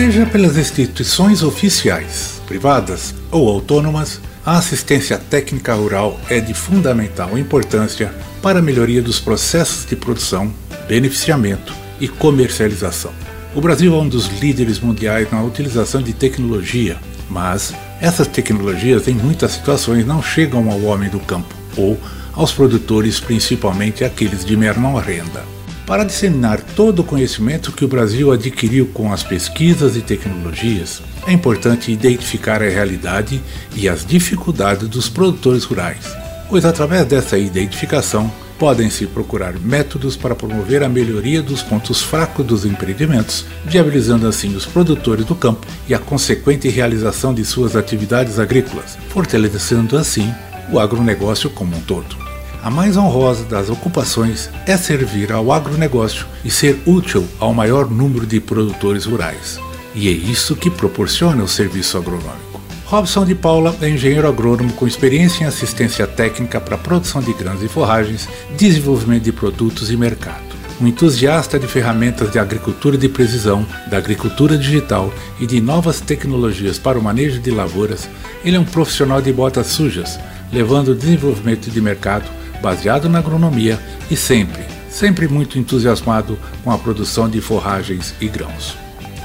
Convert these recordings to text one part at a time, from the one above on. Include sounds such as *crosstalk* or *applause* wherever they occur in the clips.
Seja pelas instituições oficiais, privadas ou autônomas, a assistência técnica rural é de fundamental importância para a melhoria dos processos de produção, beneficiamento e comercialização. O Brasil é um dos líderes mundiais na utilização de tecnologia, mas essas tecnologias em muitas situações não chegam ao homem do campo ou aos produtores, principalmente aqueles de menor renda. Para disseminar todo o conhecimento que o Brasil adquiriu com as pesquisas e tecnologias, é importante identificar a realidade e as dificuldades dos produtores rurais, pois através dessa identificação podem-se procurar métodos para promover a melhoria dos pontos fracos dos empreendimentos, viabilizando assim os produtores do campo e a consequente realização de suas atividades agrícolas, fortalecendo assim o agronegócio como um todo. A mais honrosa das ocupações é servir ao agronegócio e ser útil ao maior número de produtores rurais. E é isso que proporciona o serviço agronômico. Robson de Paula é engenheiro agrônomo com experiência em assistência técnica para produção de grãos e forragens, desenvolvimento de produtos e mercado. Um entusiasta de ferramentas de agricultura de precisão, da agricultura digital e de novas tecnologias para o manejo de lavouras, ele é um profissional de botas sujas, levando o desenvolvimento de mercado baseado na agronomia e sempre, sempre muito entusiasmado com a produção de forragens e grãos.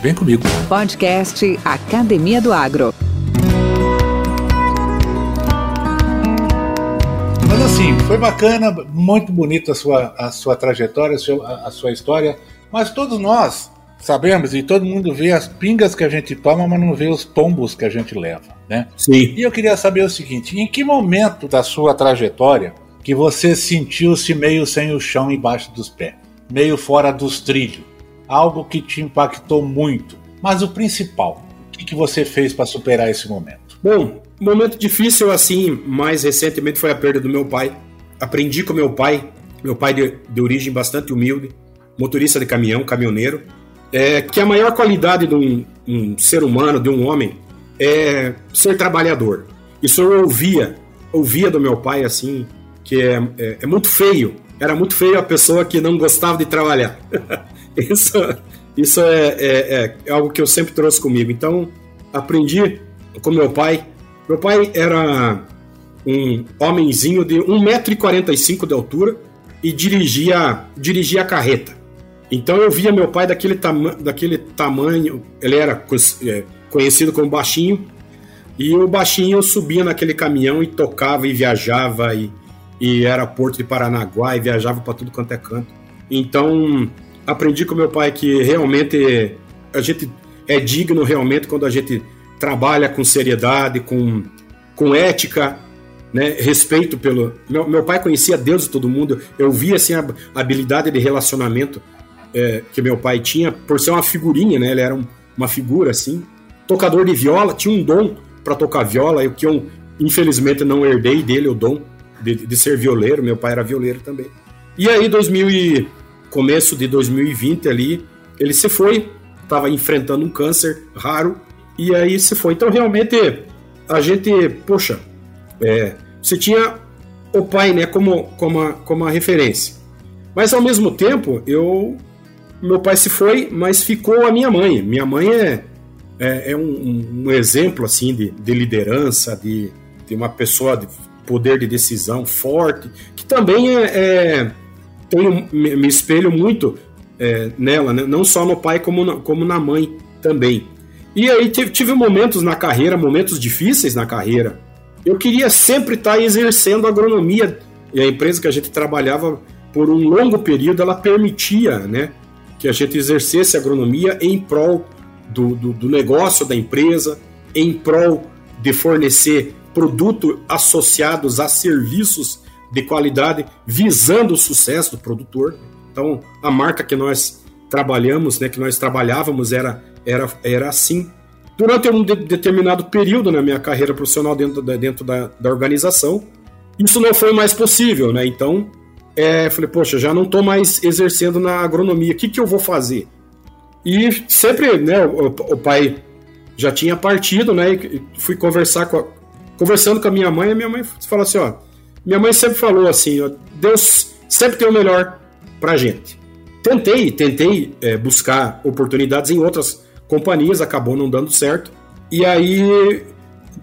Vem comigo. Podcast Academia do Agro. Mas assim, foi bacana, muito bonita a sua, a sua trajetória, a sua, a sua história, mas todos nós sabemos e todo mundo vê as pingas que a gente toma, mas não vê os tombos que a gente leva, né? Sim. E eu queria saber o seguinte: em que momento da sua trajetória que você sentiu-se meio sem o chão embaixo dos pés, meio fora dos trilhos, algo que te impactou muito. Mas o principal, o que, que você fez para superar esse momento? Bom, momento difícil assim, mais recentemente foi a perda do meu pai. Aprendi com meu pai, meu pai de, de origem bastante humilde, motorista de caminhão, caminhoneiro, é, que a maior qualidade de um, um ser humano, de um homem, é ser trabalhador. Isso eu ouvia, ouvia do meu pai assim, que é, é, é, muito feio. Era muito feio a pessoa que não gostava de trabalhar. *laughs* isso isso é, é, é, é, algo que eu sempre trouxe comigo. Então, aprendi com meu pai. Meu pai era um homenzinho de 1,45m de altura e dirigia, dirigia a carreta. Então eu via meu pai daquele, tama daquele tamanho, ele era é, conhecido como baixinho, e o baixinho subia naquele caminhão e tocava e viajava e e era Porto de Paranaguá e viajava para tudo quanto é canto. Então, aprendi com meu pai que realmente a gente é digno realmente quando a gente trabalha com seriedade, com, com ética, né? respeito pelo. Meu, meu pai conhecia Deus e todo mundo, eu via assim, a habilidade de relacionamento é, que meu pai tinha, por ser uma figurinha, né? ele era um, uma figura assim. Tocador de viola, tinha um dom para tocar viola, o que eu infelizmente não herdei dele, o dom de, de ser violeiro, meu pai era violeiro também. E aí, 2000 e, começo de 2020 ali, ele se foi, estava enfrentando um câncer raro, e aí se foi. Então, realmente, a gente, poxa, é, você tinha o pai né, como, como, a, como a referência. Mas, ao mesmo tempo, eu meu pai se foi, mas ficou a minha mãe. Minha mãe é, é, é um, um, exemplo assim de, de liderança, de, de, uma pessoa de poder de decisão forte, que também é, é tenho, me, me, espelho muito é, nela, né? não só no pai como na, como na mãe também. E aí tive, tive momentos na carreira, momentos difíceis na carreira. Eu queria sempre estar exercendo agronomia e a empresa que a gente trabalhava por um longo período ela permitia, né, que a gente exercesse agronomia em prol do, do, do negócio da empresa, em prol de fornecer produtos associados a serviços de qualidade, visando o sucesso do produtor. Então, a marca que nós trabalhamos, né, que nós trabalhávamos, era, era, era assim. Durante um de, determinado período na minha carreira profissional dentro da, dentro da, da organização, isso não foi mais possível, né? Então, é, falei, poxa, já não estou mais exercendo na agronomia, o que, que eu vou fazer? E sempre, né, o, o pai já tinha partido, né, e fui conversar com a, conversando com a minha mãe, a minha mãe falou assim, ó, minha mãe sempre falou assim, ó, Deus sempre tem o melhor pra gente. Tentei, tentei é, buscar oportunidades em outras companhias, acabou não dando certo. E aí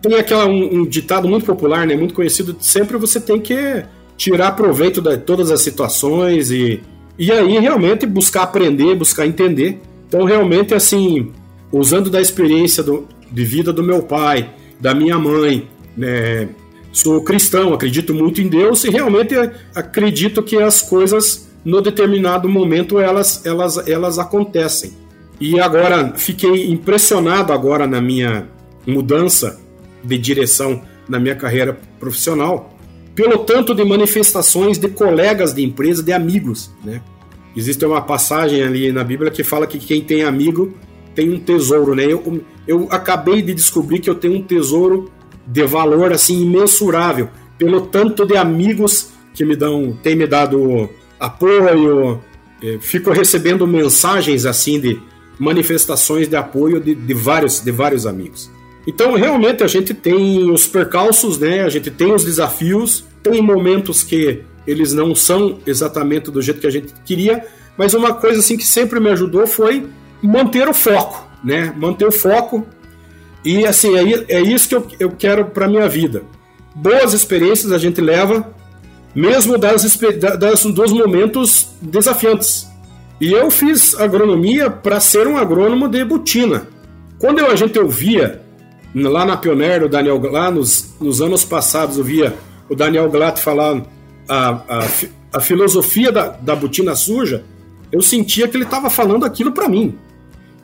tem aquela um, um ditado muito popular, né, muito conhecido, sempre você tem que tirar proveito de todas as situações e e aí realmente buscar aprender, buscar entender. Então realmente assim, usando da experiência do, de vida do meu pai, da minha mãe, né, sou cristão, acredito muito em Deus e realmente acredito que as coisas no determinado momento elas elas elas acontecem. E agora fiquei impressionado agora na minha mudança de direção na minha carreira profissional, pelo tanto de manifestações de colegas de empresa, de amigos, né? Existe uma passagem ali na Bíblia que fala que quem tem amigo tem um tesouro, né? Eu, eu acabei de descobrir que eu tenho um tesouro de valor assim imensurável pelo tanto de amigos que me dão, tem me dado apoio, é, fico recebendo mensagens assim de manifestações de apoio de, de vários de vários amigos. Então, realmente, a gente tem os percalços, né? A gente tem os desafios, tem momentos que eles não são exatamente do jeito que a gente queria, mas uma coisa assim que sempre me ajudou foi manter o foco, né? Manter o foco. E assim, é, é isso que eu, eu quero para minha vida. Boas experiências a gente leva, mesmo das, das, dos momentos desafiantes. E eu fiz agronomia para ser um agrônomo de botina. Quando eu, a gente ouvia lá na Pioneer, o Daniel, lá nos, nos anos passados, eu via o Daniel Glatt falar a, a, a filosofia da, da botina suja, eu sentia que ele estava falando aquilo para mim.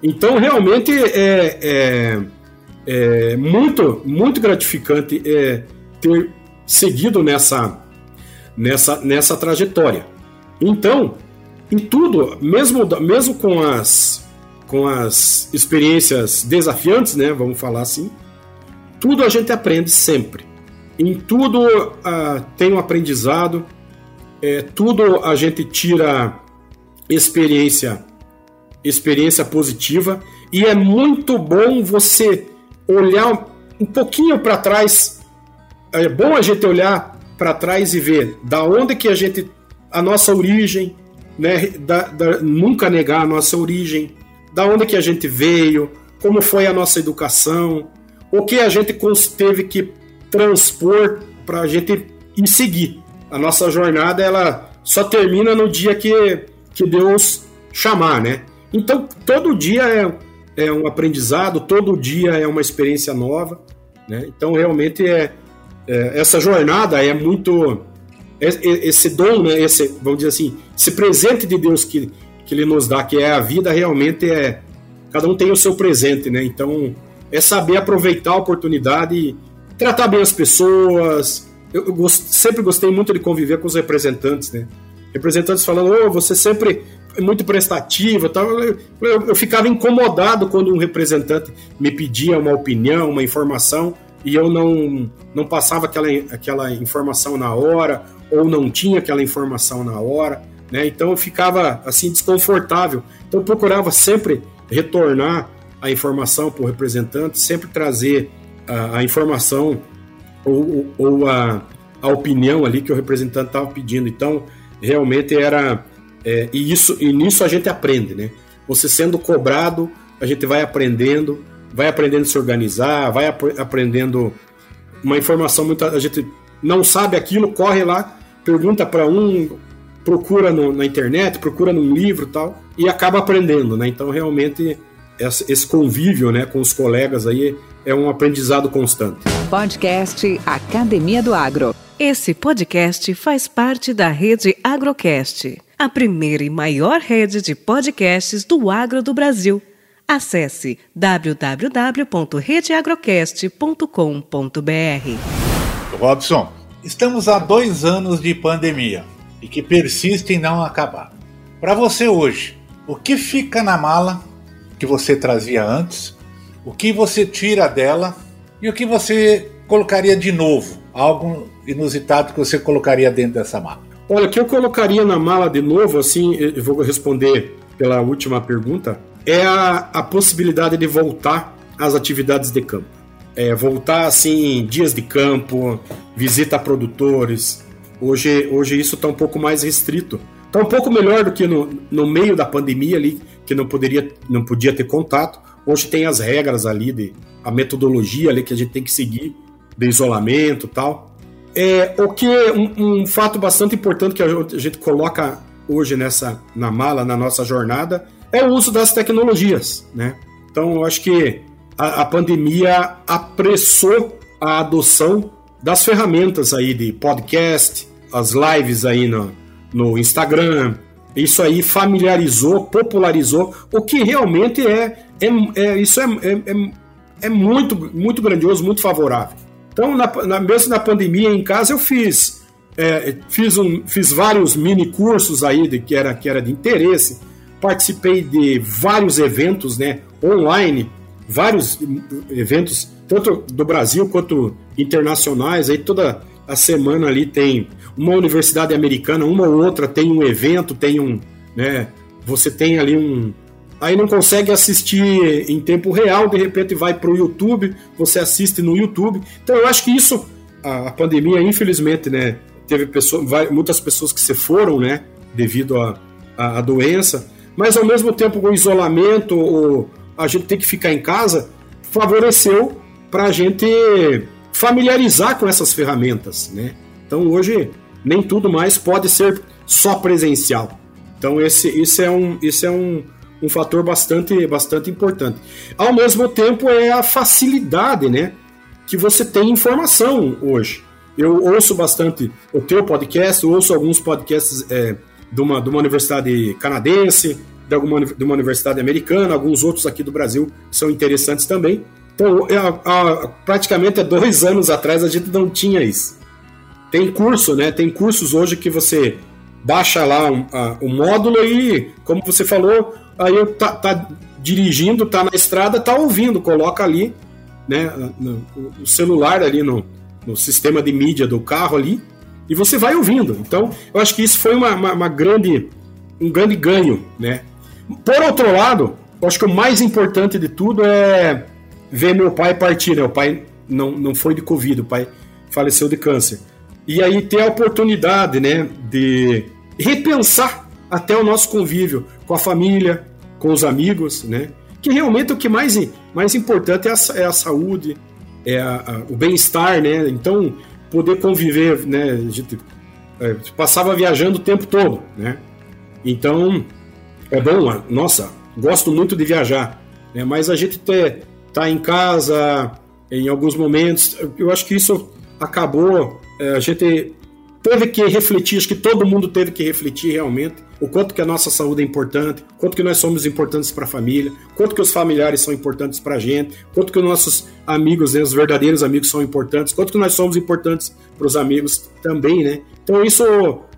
Então, realmente é, é, é, muito, muito gratificante é, ter seguido nessa, nessa, nessa trajetória. Então, em tudo, mesmo, mesmo com as com as experiências desafiantes, né? Vamos falar assim. Tudo a gente aprende sempre. Em tudo uh, tem um aprendizado. É, tudo a gente tira experiência, experiência positiva. E é muito bom você olhar um pouquinho para trás. É bom a gente olhar para trás e ver da onde que a gente, a nossa origem, né? Da, da, nunca negar a nossa origem, da onde que a gente veio, como foi a nossa educação, o que a gente teve que transpor para a gente ir seguir. A nossa jornada ela só termina no dia que, que Deus chamar, né? Então todo dia é, é um aprendizado, todo dia é uma experiência nova, né? Então realmente é, é essa jornada é muito é, é, esse dom, né? Esse vamos dizer assim, esse presente de Deus que que Ele nos dá, que é a vida, realmente é cada um tem o seu presente, né? Então é saber aproveitar a oportunidade tratar bem as pessoas. Eu, eu gost, sempre gostei muito de conviver com os representantes, né? Representantes falando, oh, você sempre muito prestativo, tal. Eu, eu, eu ficava incomodado quando um representante me pedia uma opinião, uma informação e eu não, não passava aquela, aquela informação na hora ou não tinha aquela informação na hora. Né? Então eu ficava assim desconfortável. Então eu procurava sempre retornar a informação para o representante, sempre trazer a, a informação ou, ou a, a, opinião ali que o representante estava pedindo. Então realmente era é, e isso e nisso a gente aprende, né? Você sendo cobrado, a gente vai aprendendo. vai aprendendo a se organizar, vai ap aprendendo uma informação muito. A gente não sabe aquilo, corre lá, pergunta para um, procura no, na internet, procura num livro tal, e acaba aprendendo, né? Então, realmente, esse convívio né, com os colegas aí é um aprendizado constante. Podcast Academia do Agro. Esse podcast faz parte da rede Agrocast, a primeira e maior rede de podcasts do agro do Brasil. Acesse www.redeagrocast.com.br. Robson, estamos há dois anos de pandemia e que persiste em não acabar. Para você hoje, o que fica na mala que você trazia antes, o que você tira dela e o que você colocaria de novo, algo inusitado que você colocaria dentro dessa mala? Olha, o que eu colocaria na mala de novo, assim, eu vou responder pela última pergunta, é a, a possibilidade de voltar às atividades de campo. É, voltar, assim, dias de campo, visita a produtores. Hoje, hoje isso está um pouco mais restrito. Está um pouco melhor do que no, no meio da pandemia ali, que não poderia, não podia ter contato. Hoje tem as regras ali, de, a metodologia ali que a gente tem que seguir, de isolamento e tal. É, o que um, um, fato bastante importante que a gente coloca hoje nessa na mala, na nossa jornada, é o uso das tecnologias, né? Então, eu acho que a, a pandemia apressou a adoção das ferramentas aí de podcast, as lives aí no, no Instagram, isso aí familiarizou, popularizou, o que realmente é, é, é isso é, é, é, é muito, muito grandioso, muito favorável. Então, na, na, mesmo na pandemia em casa, eu fiz, é, fiz, um, fiz vários mini cursos aí de, que, era, que era de interesse, participei de vários eventos né, online, vários eventos, tanto do Brasil quanto internacionais, aí toda a semana ali tem uma universidade americana, uma ou outra tem um evento, tem um, né, você tem ali um, aí não consegue assistir em tempo real, de repente vai para o YouTube, você assiste no YouTube. Então eu acho que isso, a, pandemia, infelizmente, né, teve pessoas, muitas pessoas que se foram, né, devido à doença, mas ao mesmo tempo o isolamento, o, a gente ter que ficar em casa, favoreceu para a gente familiarizar com essas ferramentas, né? Então hoje nem tudo mais pode ser só presencial. Então esse, esse é um, esse é um, um fator bastante, bastante importante. Ao mesmo tempo, é a facilidade né, que você tem informação hoje. Eu ouço bastante o teu podcast, ouço alguns podcasts é, de, uma, de uma universidade canadense, de, alguma, de uma universidade americana, alguns outros aqui do Brasil são interessantes também. Então, é, praticamente há dois anos atrás a gente não tinha isso. Tem curso, né? Tem cursos hoje que você baixa lá o um, um módulo e, como você falou, aí eu tá, tá dirigindo, tá na estrada, tá ouvindo, coloca ali, né, no, o celular ali no, no sistema de mídia do carro ali, e você vai ouvindo. Então, eu acho que isso foi uma, uma, uma grande, um grande ganho, né. Por outro lado, eu acho que o mais importante de tudo é ver meu pai partir, né, o pai não, não foi de Covid, o pai faleceu de câncer. E aí ter a oportunidade, né, de repensar até o nosso convívio com a família, com os amigos, né? Que realmente o que mais, mais importante é a, é a saúde, é a, a, o bem-estar, né? Então, poder conviver, né? A gente é, passava viajando o tempo todo, né? Então, é bom, nossa, gosto muito de viajar, né? mas a gente ter, tá em casa em alguns momentos, eu acho que isso acabou, é, a gente teve que refletir, acho que todo mundo teve que refletir realmente o quanto que a nossa saúde é importante, quanto que nós somos importantes para a família, quanto que os familiares são importantes para a gente, quanto que os nossos amigos, né, os verdadeiros amigos são importantes, quanto que nós somos importantes para os amigos também, né? Então isso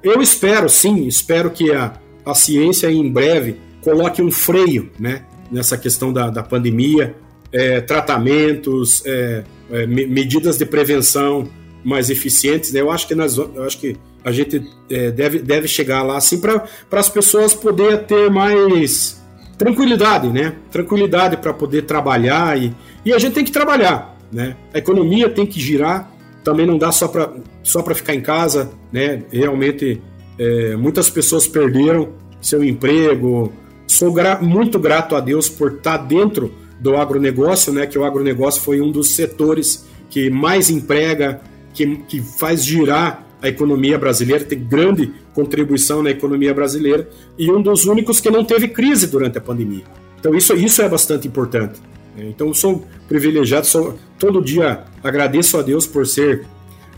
eu espero, sim, espero que a, a ciência em breve coloque um freio, né, nessa questão da, da pandemia, é, tratamentos, é, é, medidas de prevenção, mais eficientes, né? Eu acho que nós, eu acho que a gente é, deve, deve chegar lá assim para as pessoas poderem ter mais tranquilidade, né? Tranquilidade para poder trabalhar e, e a gente tem que trabalhar, né? A economia tem que girar, também não dá só para só para ficar em casa, né? Realmente é, muitas pessoas perderam seu emprego. Sou gra muito grato a Deus por estar dentro do agronegócio, né, que o agronegócio foi um dos setores que mais emprega, que, que faz girar a economia brasileira, tem grande contribuição na economia brasileira e um dos únicos que não teve crise durante a pandemia. Então isso, isso é bastante importante. Então sou privilegiado, sou, todo dia agradeço a Deus por ser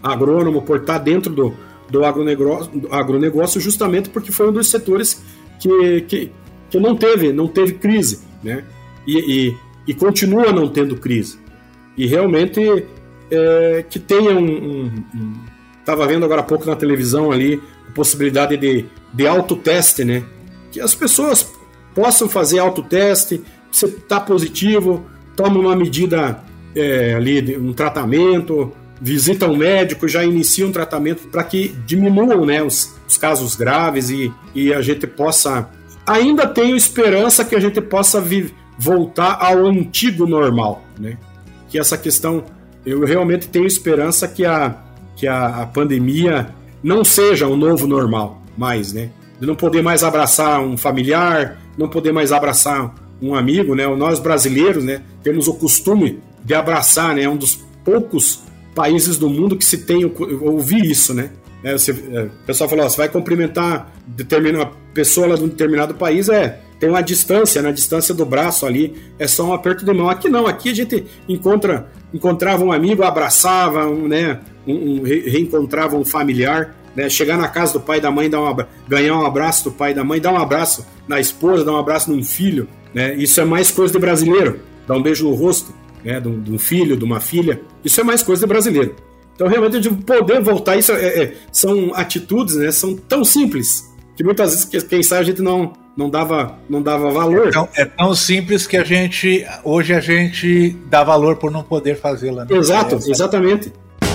agrônomo, por estar dentro do, do agronegócio, do agronegócio justamente porque foi um dos setores que, que, que não teve não teve crise, né? E, e, e continua não tendo crise. E realmente é, que tenha um, um, um Estava vendo agora há pouco na televisão ali a possibilidade de, de autoteste, né? Que as pessoas possam fazer autoteste, você está positivo, toma uma medida é, ali, um tratamento, visita um médico, já inicia um tratamento para que diminuam né, os, os, casos graves e, e a gente possa. Ainda tenho esperança que a gente possa voltar ao antigo normal, né? Que essa questão, eu realmente tenho esperança que a, que a, a pandemia não seja o novo normal mais, né? De não poder mais abraçar um familiar, não poder mais abraçar um amigo, né? Nós brasileiros, né, temos o costume de abraçar, né? É um dos poucos países do mundo que se tem ouvir isso, né? É, você, é, o pessoal falou, ó, você vai cumprimentar determinada pessoa lá de um determinado país, é tem uma distância, na né? distância do braço ali, é só um aperto de mão. Aqui não, aqui a gente encontra, encontrava um amigo, abraçava, um, né, um, um, reencontrava um familiar, né, chegar na casa do pai e da mãe, dar um, ganhar um abraço do pai e da mãe, dar um abraço na esposa, dar um abraço num filho, né, isso é mais coisa de brasileiro, dar um beijo no rosto, né, de, um, de um filho, de uma filha, isso é mais coisa de brasileiro. Então, realmente, de poder voltar, isso é, é, são atitudes, né, são tão simples, que muitas vezes, quem sabe, a gente não, não dava, não dava valor. É tão, é tão, simples que a gente hoje a gente dá valor por não poder fazê-la. Né? Exato, é, exatamente.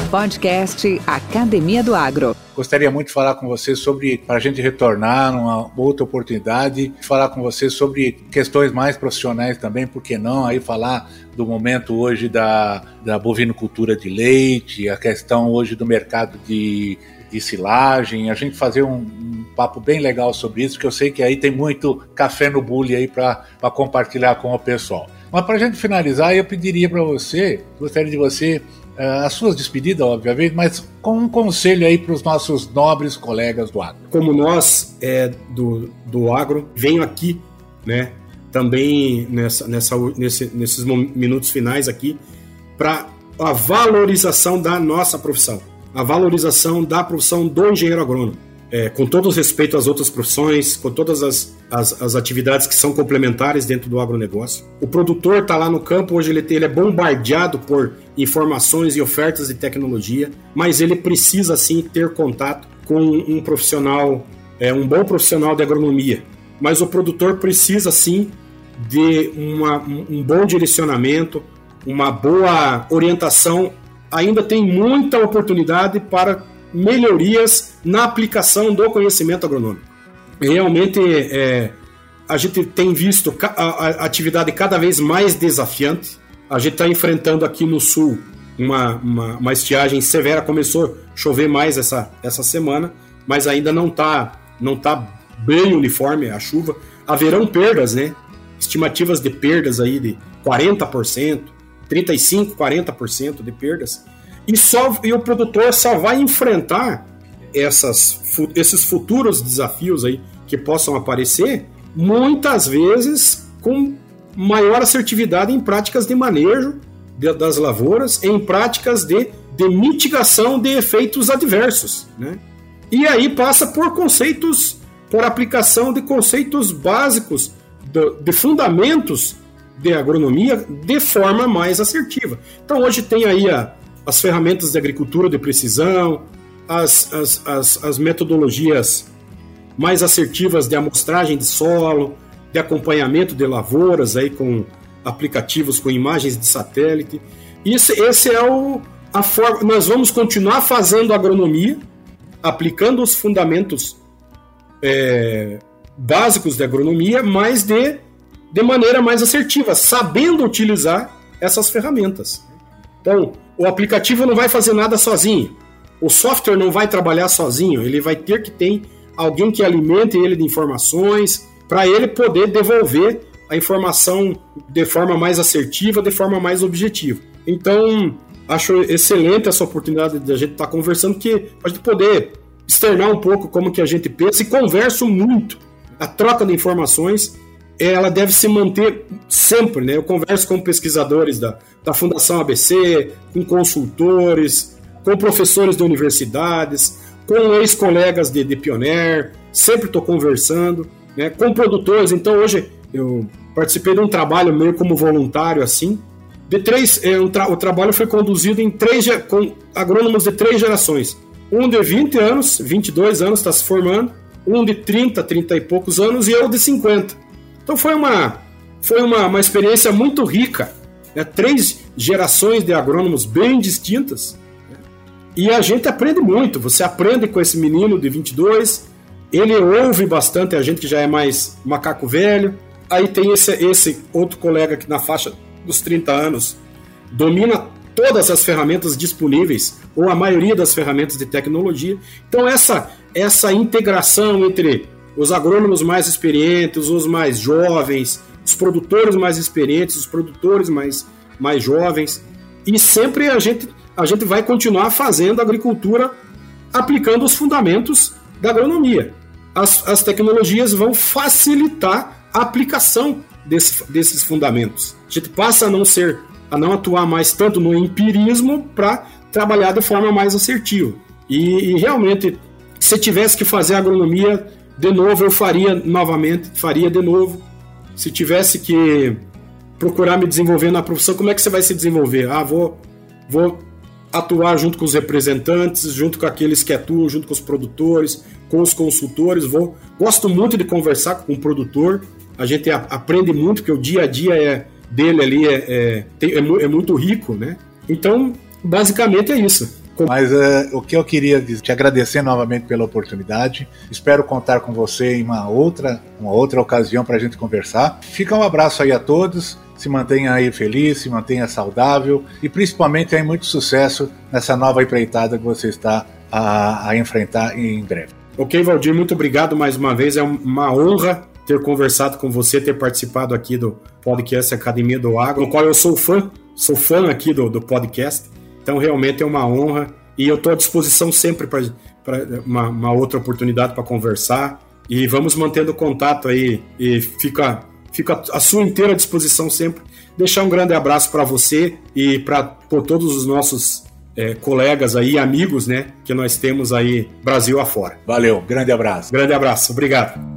Podcast Academia do Agro. Gostaria muito de falar com você sobre, para a gente retornar numa outra oportunidade, falar com você sobre questões mais profissionais também, por que não? Aí falar do momento hoje da, da bovinocultura de leite, a questão hoje do mercado de, de silagem, a gente fazer um, um, papo bem legal sobre isso, que eu sei que aí tem muito café no bule aí para compartilhar com o pessoal. Mas para a gente finalizar, eu pediria para você, gostaria de você as suas despedidas, obviamente, mas com um conselho aí para os nossos nobres colegas do agro. Como nós é, do, do agro, venho aqui, né, também nessa, nessa, nesse, nesses minutos finais aqui, para a valorização da nossa profissão, a valorização da profissão do engenheiro agrônomo é, com todo respeito às outras profissões, com todas as, as, as, atividades que são complementares dentro do agronegócio. O produtor está lá no campo, hoje ele, ele é bombardeado por informações e ofertas de tecnologia, mas ele precisa sim ter contato com um profissional, é, um bom profissional de agronomia. Mas o produtor precisa sim de uma, um bom direcionamento, uma boa orientação. Ainda tem muita oportunidade para melhorias na aplicação do conhecimento agronômico. Realmente, é, a gente tem visto a, atividade cada vez mais desafiante. A gente está enfrentando aqui no sul uma, uma, uma, estiagem severa. Começou a chover mais essa, essa semana, mas ainda não está não tá bem uniforme a chuva. Haverão perdas, né? Estimativas de perdas aí de 40%, 35%, 40% de perdas. E, só, e o produtor só vai enfrentar essas, esses futuros desafios aí que possam aparecer, muitas vezes com maior assertividade em práticas de manejo das lavouras, em práticas de, de mitigação de efeitos adversos. Né? E aí passa por conceitos, por aplicação de conceitos básicos, de, de fundamentos de agronomia de forma mais assertiva. Então hoje tem aí a, as ferramentas de agricultura de precisão, as, as, as, as metodologias mais assertivas de amostragem de solo, de acompanhamento de lavouras aí com aplicativos com imagens de satélite. Isso, esse é o a forma. Nós vamos continuar fazendo agronomia, aplicando os fundamentos é, básicos de agronomia, mas de, de maneira mais assertiva, sabendo utilizar essas ferramentas. Então, o aplicativo não vai fazer nada sozinho. O software não vai trabalhar sozinho. Ele vai ter que ter alguém que alimente ele de informações para ele poder devolver a informação de forma mais assertiva, de forma mais objetiva. Então, acho excelente essa oportunidade de a gente estar tá conversando, que a gente poder externar um pouco como que a gente pensa e converso muito. A troca de informações, ela deve se manter sempre, né? Eu converso com pesquisadores da, da Fundação ABC, com consultores, com professores de universidades, com ex-colegas de, de Pioneer, sempre estou conversando, né? Com produtores, então hoje eu participei de um trabalho meio como voluntário assim, de três, é, um tra o trabalho foi conduzido em três com agrônomos de três gerações. Um de 20 anos, 22 anos está se formando, um de 30, 30 e poucos anos e eu de 50. Então foi uma foi uma, uma experiência muito rica, né? três gerações de agrônomos bem distintas. Né? E a gente aprende muito. Você aprende com esse menino de 22, ele ouve bastante a gente que já é mais macaco velho. Aí tem esse, esse outro colega que na faixa dos 30 anos domina todas as ferramentas disponíveis, ou a maioria das ferramentas de tecnologia. Então, essa, essa integração entre os agrônomos mais experientes, os mais jovens, os produtores mais experientes, os produtores mais, mais jovens, e sempre a gente, a gente vai continuar fazendo agricultura aplicando os fundamentos da agronomia. As, as tecnologias vão facilitar a aplicação desse, desses fundamentos. A gente passa a não ser, a não atuar mais tanto no empirismo para trabalhar de forma mais assertiva. E, e, realmente, se tivesse que fazer agronomia de novo, eu faria novamente, faria de novo. Se tivesse que procurar me desenvolver na profissão, como é que você vai se desenvolver? Ah, vou, vou atuar junto com os representantes, junto com aqueles que atuam, junto com os produtores, com os consultores. Vou, gosto muito de conversar com o produtor, a gente aprende muito, que o dia a dia é, dele ali é, é, é, é muito rico, né? Então, basicamente é isso. Mas é, o que eu queria te agradecer novamente pela oportunidade. Espero contar com você em uma outra, uma outra ocasião para a gente conversar. Fica um abraço aí a todos. Se mantenha aí feliz, se mantenha saudável e principalmente aí muito sucesso nessa nova empreitada que você está a, a enfrentar em breve. Ok, Valdir, muito obrigado mais uma vez. É uma honra ter conversado com você, ter participado aqui do podcast Academia do Agro, no qual eu sou fã, sou fã aqui do, do podcast. Então, realmente é uma honra e eu estou à disposição sempre para uma, uma, outra oportunidade para conversar. E vamos mantendo contato aí e fica, fica à sua inteira disposição sempre. Deixar um grande abraço para você e para todos os nossos é, colegas aí, amigos, né, que nós temos aí Brasil afora. Valeu, grande abraço. Grande abraço, obrigado.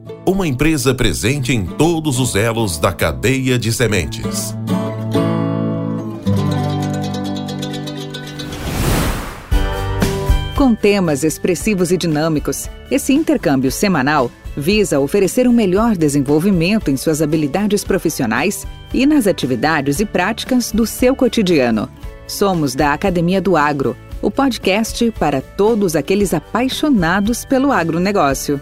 uma empresa presente em todos os elos da cadeia de sementes. Com temas expressivos e dinâmicos, esse intercâmbio semanal visa oferecer um melhor desenvolvimento em suas habilidades profissionais e nas atividades e práticas do seu cotidiano. Somos da Academia do Agro, o podcast para todos aqueles apaixonados pelo agronegócio.